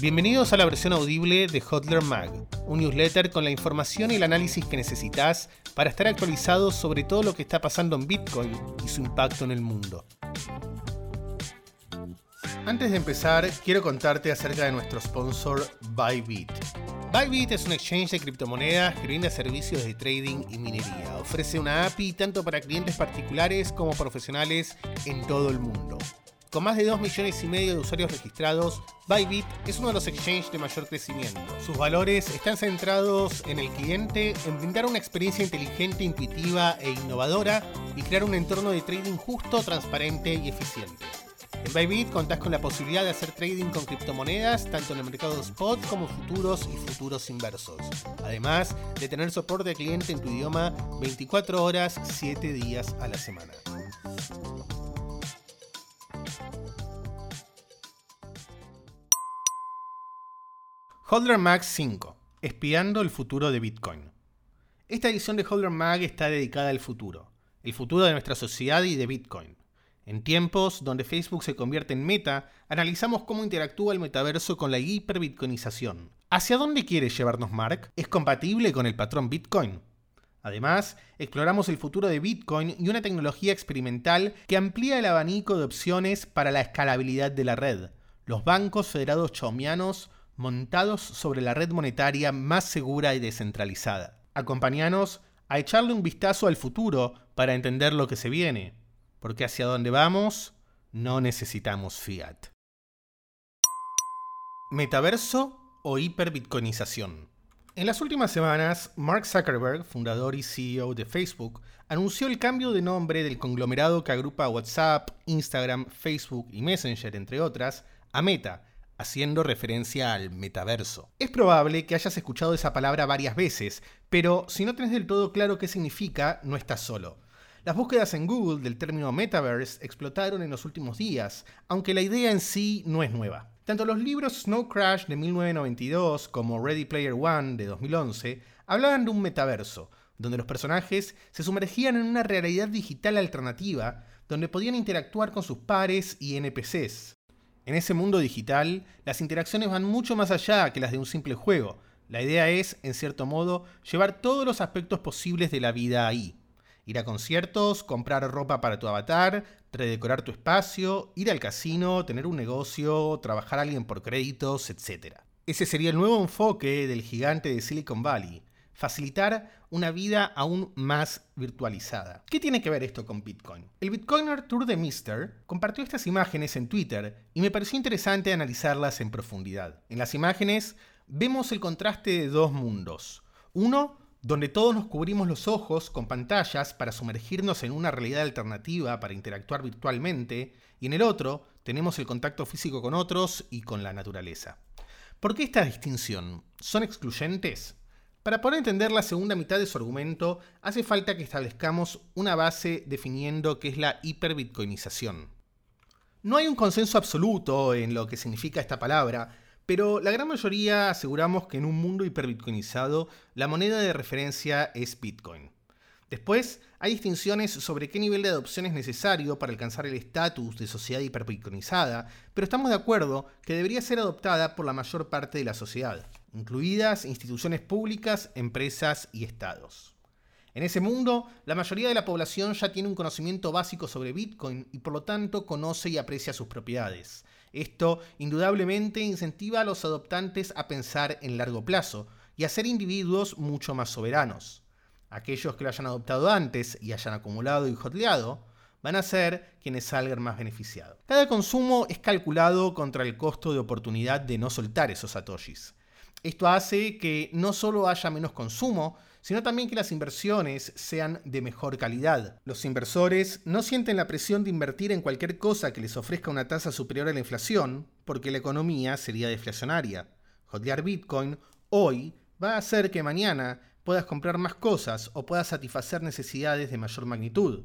Bienvenidos a la versión audible de Hodler Mag, un newsletter con la información y el análisis que necesitas para estar actualizado sobre todo lo que está pasando en Bitcoin y su impacto en el mundo. Antes de empezar, quiero contarte acerca de nuestro sponsor Bybit. Bybit es un exchange de criptomonedas que brinda servicios de trading y minería. Ofrece una API tanto para clientes particulares como profesionales en todo el mundo. Con más de 2 millones y medio de usuarios registrados, Bybit es uno de los exchanges de mayor crecimiento. Sus valores están centrados en el cliente, en brindar una experiencia inteligente, intuitiva e innovadora y crear un entorno de trading justo, transparente y eficiente. En Bybit contás con la posibilidad de hacer trading con criptomonedas tanto en el mercado spot como futuros y futuros inversos. Además de tener soporte de cliente en tu idioma 24 horas, 7 días a la semana. Holder Mag 5. Espiando el futuro de Bitcoin. Esta edición de Holder Mag está dedicada al futuro, el futuro de nuestra sociedad y de Bitcoin. En tiempos donde Facebook se convierte en meta, analizamos cómo interactúa el metaverso con la hiperbitcoinización. ¿Hacia dónde quiere llevarnos Mark? ¿Es compatible con el patrón Bitcoin? Además, exploramos el futuro de Bitcoin y una tecnología experimental que amplía el abanico de opciones para la escalabilidad de la red. Los bancos federados chaumianos montados sobre la red monetaria más segura y descentralizada. Acompáñanos a echarle un vistazo al futuro para entender lo que se viene, porque hacia dónde vamos no necesitamos fiat. Metaverso o hiperbitcoinización. En las últimas semanas, Mark Zuckerberg, fundador y CEO de Facebook, anunció el cambio de nombre del conglomerado que agrupa WhatsApp, Instagram, Facebook y Messenger, entre otras, a Meta, haciendo referencia al metaverso. Es probable que hayas escuchado esa palabra varias veces, pero si no tenés del todo claro qué significa, no estás solo. Las búsquedas en Google del término metaverse explotaron en los últimos días, aunque la idea en sí no es nueva. Tanto los libros Snow Crash de 1992 como Ready Player One de 2011 hablaban de un metaverso, donde los personajes se sumergían en una realidad digital alternativa, donde podían interactuar con sus pares y NPCs. En ese mundo digital, las interacciones van mucho más allá que las de un simple juego. La idea es, en cierto modo, llevar todos los aspectos posibles de la vida ahí. Ir a conciertos, comprar ropa para tu avatar, redecorar tu espacio, ir al casino, tener un negocio, trabajar a alguien por créditos, etc. Ese sería el nuevo enfoque del gigante de Silicon Valley, facilitar una vida aún más virtualizada. ¿Qué tiene que ver esto con Bitcoin? El Bitcoiner Tour de Mister compartió estas imágenes en Twitter y me pareció interesante analizarlas en profundidad. En las imágenes vemos el contraste de dos mundos. Uno, donde todos nos cubrimos los ojos con pantallas para sumergirnos en una realidad alternativa para interactuar virtualmente, y en el otro tenemos el contacto físico con otros y con la naturaleza. ¿Por qué esta distinción? ¿Son excluyentes? Para poder entender la segunda mitad de su argumento, hace falta que establezcamos una base definiendo qué es la hiperbitcoinización. No hay un consenso absoluto en lo que significa esta palabra, pero la gran mayoría aseguramos que en un mundo hiperbitcoinizado la moneda de referencia es Bitcoin. Después, hay distinciones sobre qué nivel de adopción es necesario para alcanzar el estatus de sociedad hiperbitcoinizada, pero estamos de acuerdo que debería ser adoptada por la mayor parte de la sociedad incluidas instituciones públicas, empresas y estados. En ese mundo, la mayoría de la población ya tiene un conocimiento básico sobre Bitcoin y por lo tanto conoce y aprecia sus propiedades. Esto indudablemente incentiva a los adoptantes a pensar en largo plazo y a ser individuos mucho más soberanos. Aquellos que lo hayan adoptado antes y hayan acumulado y hotleado, van a ser quienes salgan más beneficiados. Cada consumo es calculado contra el costo de oportunidad de no soltar esos satoshis. Esto hace que no solo haya menos consumo, sino también que las inversiones sean de mejor calidad. Los inversores no sienten la presión de invertir en cualquier cosa que les ofrezca una tasa superior a la inflación, porque la economía sería deflacionaria. Jodear Bitcoin hoy va a hacer que mañana puedas comprar más cosas o puedas satisfacer necesidades de mayor magnitud.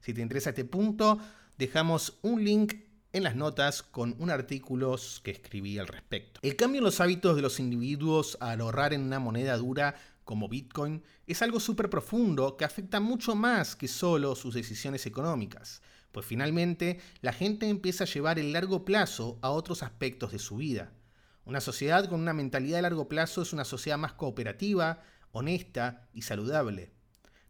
Si te interesa este punto, dejamos un link en las notas con un artículo que escribí al respecto. El cambio en los hábitos de los individuos al ahorrar en una moneda dura como Bitcoin es algo súper profundo que afecta mucho más que solo sus decisiones económicas, pues finalmente la gente empieza a llevar el largo plazo a otros aspectos de su vida. Una sociedad con una mentalidad de largo plazo es una sociedad más cooperativa, honesta y saludable.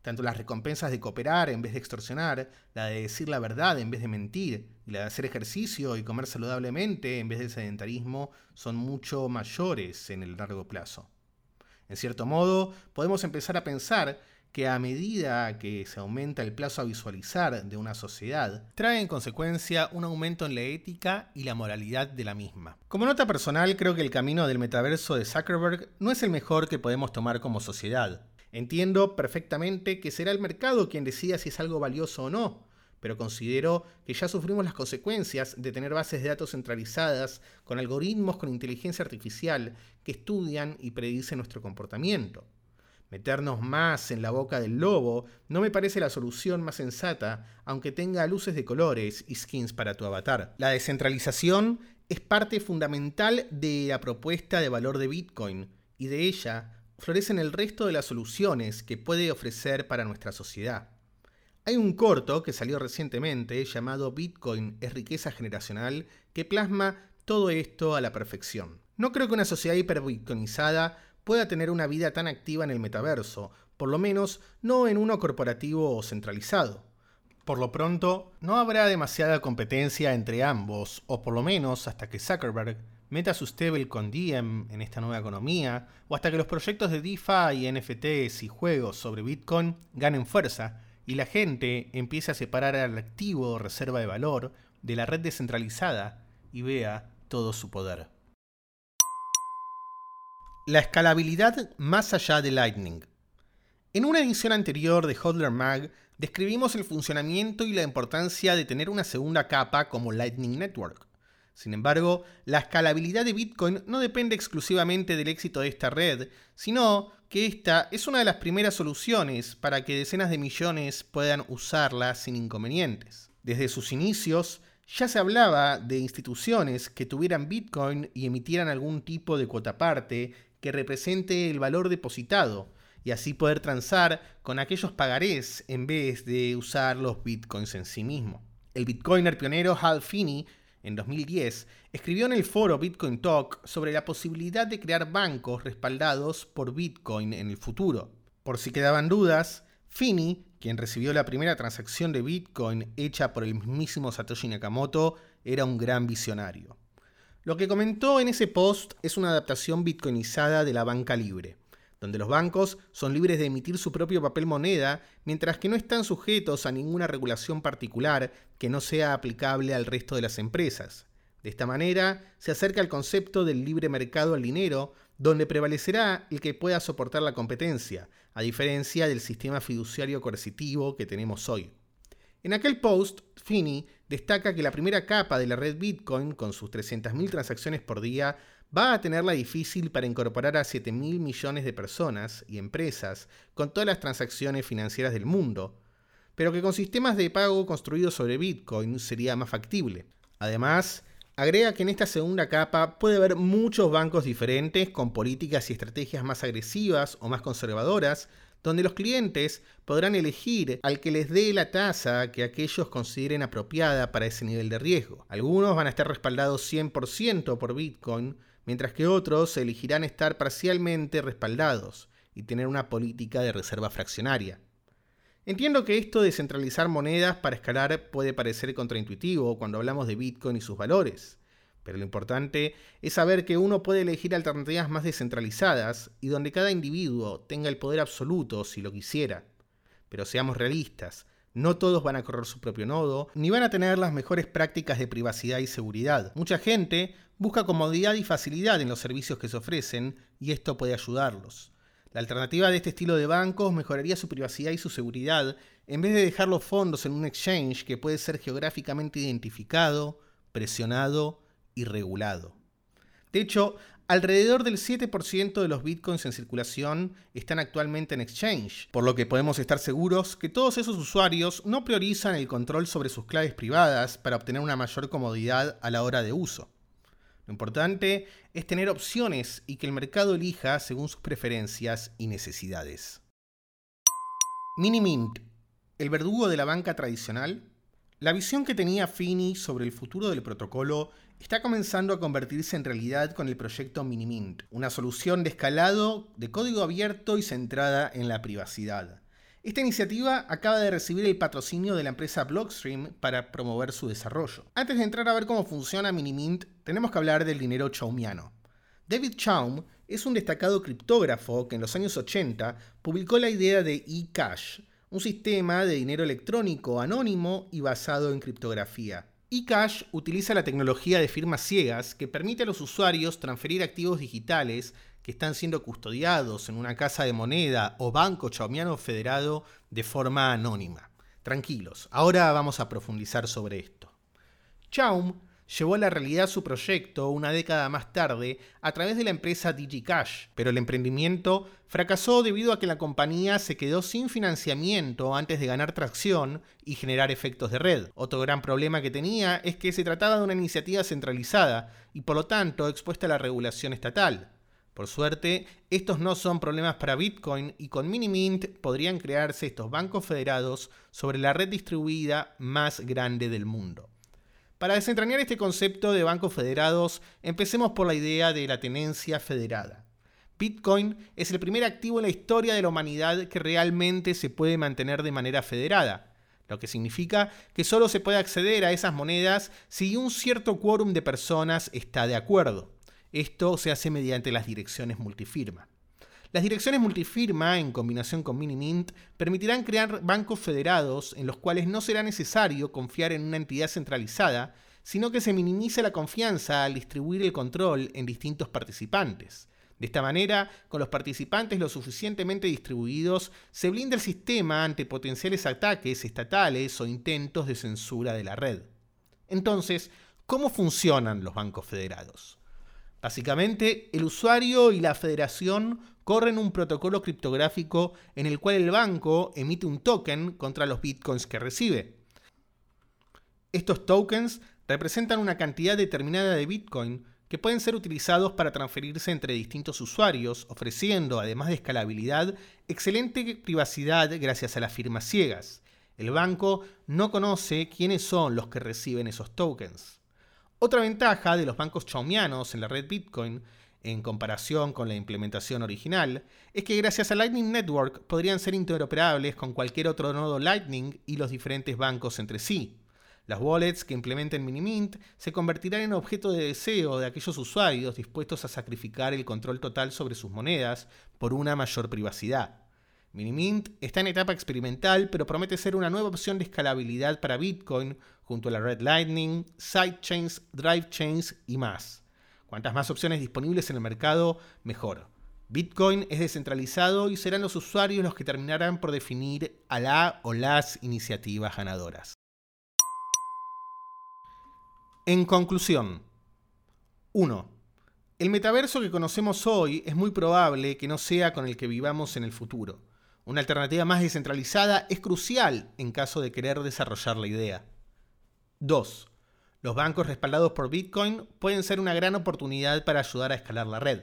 Tanto las recompensas de cooperar en vez de extorsionar, la de decir la verdad en vez de mentir, y la de hacer ejercicio y comer saludablemente en vez del sedentarismo son mucho mayores en el largo plazo. En cierto modo, podemos empezar a pensar que a medida que se aumenta el plazo a visualizar de una sociedad, trae en consecuencia un aumento en la ética y la moralidad de la misma. Como nota personal, creo que el camino del metaverso de Zuckerberg no es el mejor que podemos tomar como sociedad. Entiendo perfectamente que será el mercado quien decida si es algo valioso o no, pero considero que ya sufrimos las consecuencias de tener bases de datos centralizadas con algoritmos con inteligencia artificial que estudian y predicen nuestro comportamiento. Meternos más en la boca del lobo no me parece la solución más sensata, aunque tenga luces de colores y skins para tu avatar. La descentralización es parte fundamental de la propuesta de valor de Bitcoin, y de ella florecen el resto de las soluciones que puede ofrecer para nuestra sociedad. Hay un corto que salió recientemente llamado Bitcoin es riqueza generacional que plasma todo esto a la perfección. No creo que una sociedad hiperbitcoinizada pueda tener una vida tan activa en el metaverso, por lo menos no en uno corporativo o centralizado. Por lo pronto, no habrá demasiada competencia entre ambos, o por lo menos hasta que Zuckerberg meta su con Diem en esta nueva economía, o hasta que los proyectos de DeFi, NFTs y juegos sobre Bitcoin ganen fuerza y la gente empiece a separar al activo reserva de valor de la red descentralizada y vea todo su poder. La escalabilidad más allá de Lightning. En una edición anterior de Hodler Mag describimos el funcionamiento y la importancia de tener una segunda capa como Lightning Network. Sin embargo, la escalabilidad de Bitcoin no depende exclusivamente del éxito de esta red, sino que esta es una de las primeras soluciones para que decenas de millones puedan usarla sin inconvenientes. Desde sus inicios, ya se hablaba de instituciones que tuvieran Bitcoin y emitieran algún tipo de cuota parte que represente el valor depositado y así poder transar con aquellos pagarés en vez de usar los bitcoins en sí mismo. El bitcoiner pionero Hal Finney en 2010 escribió en el foro Bitcoin Talk sobre la posibilidad de crear bancos respaldados por Bitcoin en el futuro. Por si quedaban dudas, Finney, quien recibió la primera transacción de Bitcoin hecha por el mismísimo Satoshi Nakamoto, era un gran visionario. Lo que comentó en ese post es una adaptación bitcoinizada de la banca libre, donde los bancos son libres de emitir su propio papel moneda, mientras que no están sujetos a ninguna regulación particular que no sea aplicable al resto de las empresas. De esta manera, se acerca al concepto del libre mercado al dinero, donde prevalecerá el que pueda soportar la competencia, a diferencia del sistema fiduciario coercitivo que tenemos hoy. En aquel post, Finney destaca que la primera capa de la red Bitcoin, con sus 300.000 transacciones por día, va a tenerla difícil para incorporar a 7.000 millones de personas y empresas con todas las transacciones financieras del mundo, pero que con sistemas de pago construidos sobre Bitcoin sería más factible. Además, agrega que en esta segunda capa puede haber muchos bancos diferentes con políticas y estrategias más agresivas o más conservadoras, donde los clientes podrán elegir al que les dé la tasa que aquellos consideren apropiada para ese nivel de riesgo. Algunos van a estar respaldados 100% por Bitcoin, mientras que otros elegirán estar parcialmente respaldados y tener una política de reserva fraccionaria. Entiendo que esto de centralizar monedas para escalar puede parecer contraintuitivo cuando hablamos de Bitcoin y sus valores. Pero lo importante es saber que uno puede elegir alternativas más descentralizadas y donde cada individuo tenga el poder absoluto si lo quisiera. Pero seamos realistas, no todos van a correr su propio nodo, ni van a tener las mejores prácticas de privacidad y seguridad. Mucha gente busca comodidad y facilidad en los servicios que se ofrecen y esto puede ayudarlos. La alternativa de este estilo de bancos mejoraría su privacidad y su seguridad en vez de dejar los fondos en un exchange que puede ser geográficamente identificado, presionado y regulado. De hecho, alrededor del 7% de los bitcoins en circulación están actualmente en exchange, por lo que podemos estar seguros que todos esos usuarios no priorizan el control sobre sus claves privadas para obtener una mayor comodidad a la hora de uso. Lo importante es tener opciones y que el mercado elija según sus preferencias y necesidades. Minimint, el verdugo de la banca tradicional, La visión que tenía Fini sobre el futuro del protocolo está comenzando a convertirse en realidad con el proyecto Minimint, una solución de escalado de código abierto y centrada en la privacidad. Esta iniciativa acaba de recibir el patrocinio de la empresa Blockstream para promover su desarrollo. Antes de entrar a ver cómo funciona Minimint, tenemos que hablar del dinero chaumiano. David Chaum es un destacado criptógrafo que en los años 80 publicó la idea de eCash, un sistema de dinero electrónico anónimo y basado en criptografía. eCash utiliza la tecnología de firmas ciegas que permite a los usuarios transferir activos digitales que están siendo custodiados en una casa de moneda o banco chaumiano federado de forma anónima. Tranquilos, ahora vamos a profundizar sobre esto. Chaum llevó a la realidad su proyecto una década más tarde a través de la empresa DigiCash, pero el emprendimiento fracasó debido a que la compañía se quedó sin financiamiento antes de ganar tracción y generar efectos de red. Otro gran problema que tenía es que se trataba de una iniciativa centralizada y por lo tanto expuesta a la regulación estatal. Por suerte, estos no son problemas para Bitcoin y con Minimint podrían crearse estos bancos federados sobre la red distribuida más grande del mundo. Para desentrañar este concepto de bancos federados, empecemos por la idea de la tenencia federada. Bitcoin es el primer activo en la historia de la humanidad que realmente se puede mantener de manera federada, lo que significa que solo se puede acceder a esas monedas si un cierto quórum de personas está de acuerdo. Esto se hace mediante las direcciones multifirma. Las direcciones multifirma, en combinación con Minimint, permitirán crear bancos federados en los cuales no será necesario confiar en una entidad centralizada, sino que se minimice la confianza al distribuir el control en distintos participantes. De esta manera, con los participantes lo suficientemente distribuidos, se blinda el sistema ante potenciales ataques estatales o intentos de censura de la red. Entonces, ¿cómo funcionan los bancos federados? Básicamente, el usuario y la federación corren un protocolo criptográfico en el cual el banco emite un token contra los bitcoins que recibe. Estos tokens representan una cantidad determinada de bitcoin que pueden ser utilizados para transferirse entre distintos usuarios, ofreciendo, además de escalabilidad, excelente privacidad gracias a las firmas ciegas. El banco no conoce quiénes son los que reciben esos tokens. Otra ventaja de los bancos chaumianos en la red Bitcoin, en comparación con la implementación original, es que gracias a Lightning Network podrían ser interoperables con cualquier otro nodo Lightning y los diferentes bancos entre sí. Las wallets que implementen Minimint se convertirán en objeto de deseo de aquellos usuarios dispuestos a sacrificar el control total sobre sus monedas por una mayor privacidad. Minimint está en etapa experimental, pero promete ser una nueva opción de escalabilidad para Bitcoin junto a la Red Lightning, Sidechains, Drivechains y más. Cuantas más opciones disponibles en el mercado, mejor. Bitcoin es descentralizado y serán los usuarios los que terminarán por definir a la o las iniciativas ganadoras. En conclusión, 1. El metaverso que conocemos hoy es muy probable que no sea con el que vivamos en el futuro. Una alternativa más descentralizada es crucial en caso de querer desarrollar la idea. 2. Los bancos respaldados por Bitcoin pueden ser una gran oportunidad para ayudar a escalar la red.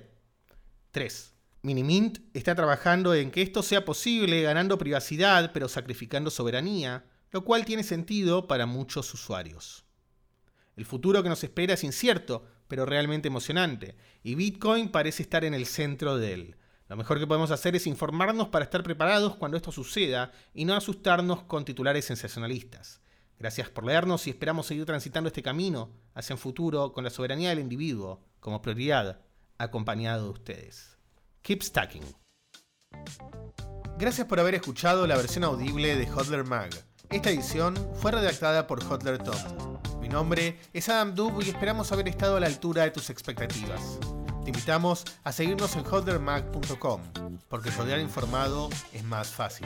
3. Minimint está trabajando en que esto sea posible ganando privacidad pero sacrificando soberanía, lo cual tiene sentido para muchos usuarios. El futuro que nos espera es incierto, pero realmente emocionante, y Bitcoin parece estar en el centro de él. Lo mejor que podemos hacer es informarnos para estar preparados cuando esto suceda y no asustarnos con titulares sensacionalistas. Gracias por leernos y esperamos seguir transitando este camino hacia un futuro con la soberanía del individuo como prioridad, acompañado de ustedes. Keep stacking. Gracias por haber escuchado la versión audible de Hodler Mag. Esta edición fue redactada por Hodler Tom. Mi nombre es Adam Dub y esperamos haber estado a la altura de tus expectativas. Te invitamos a seguirnos en holdermag.com, porque rodear informado es más fácil.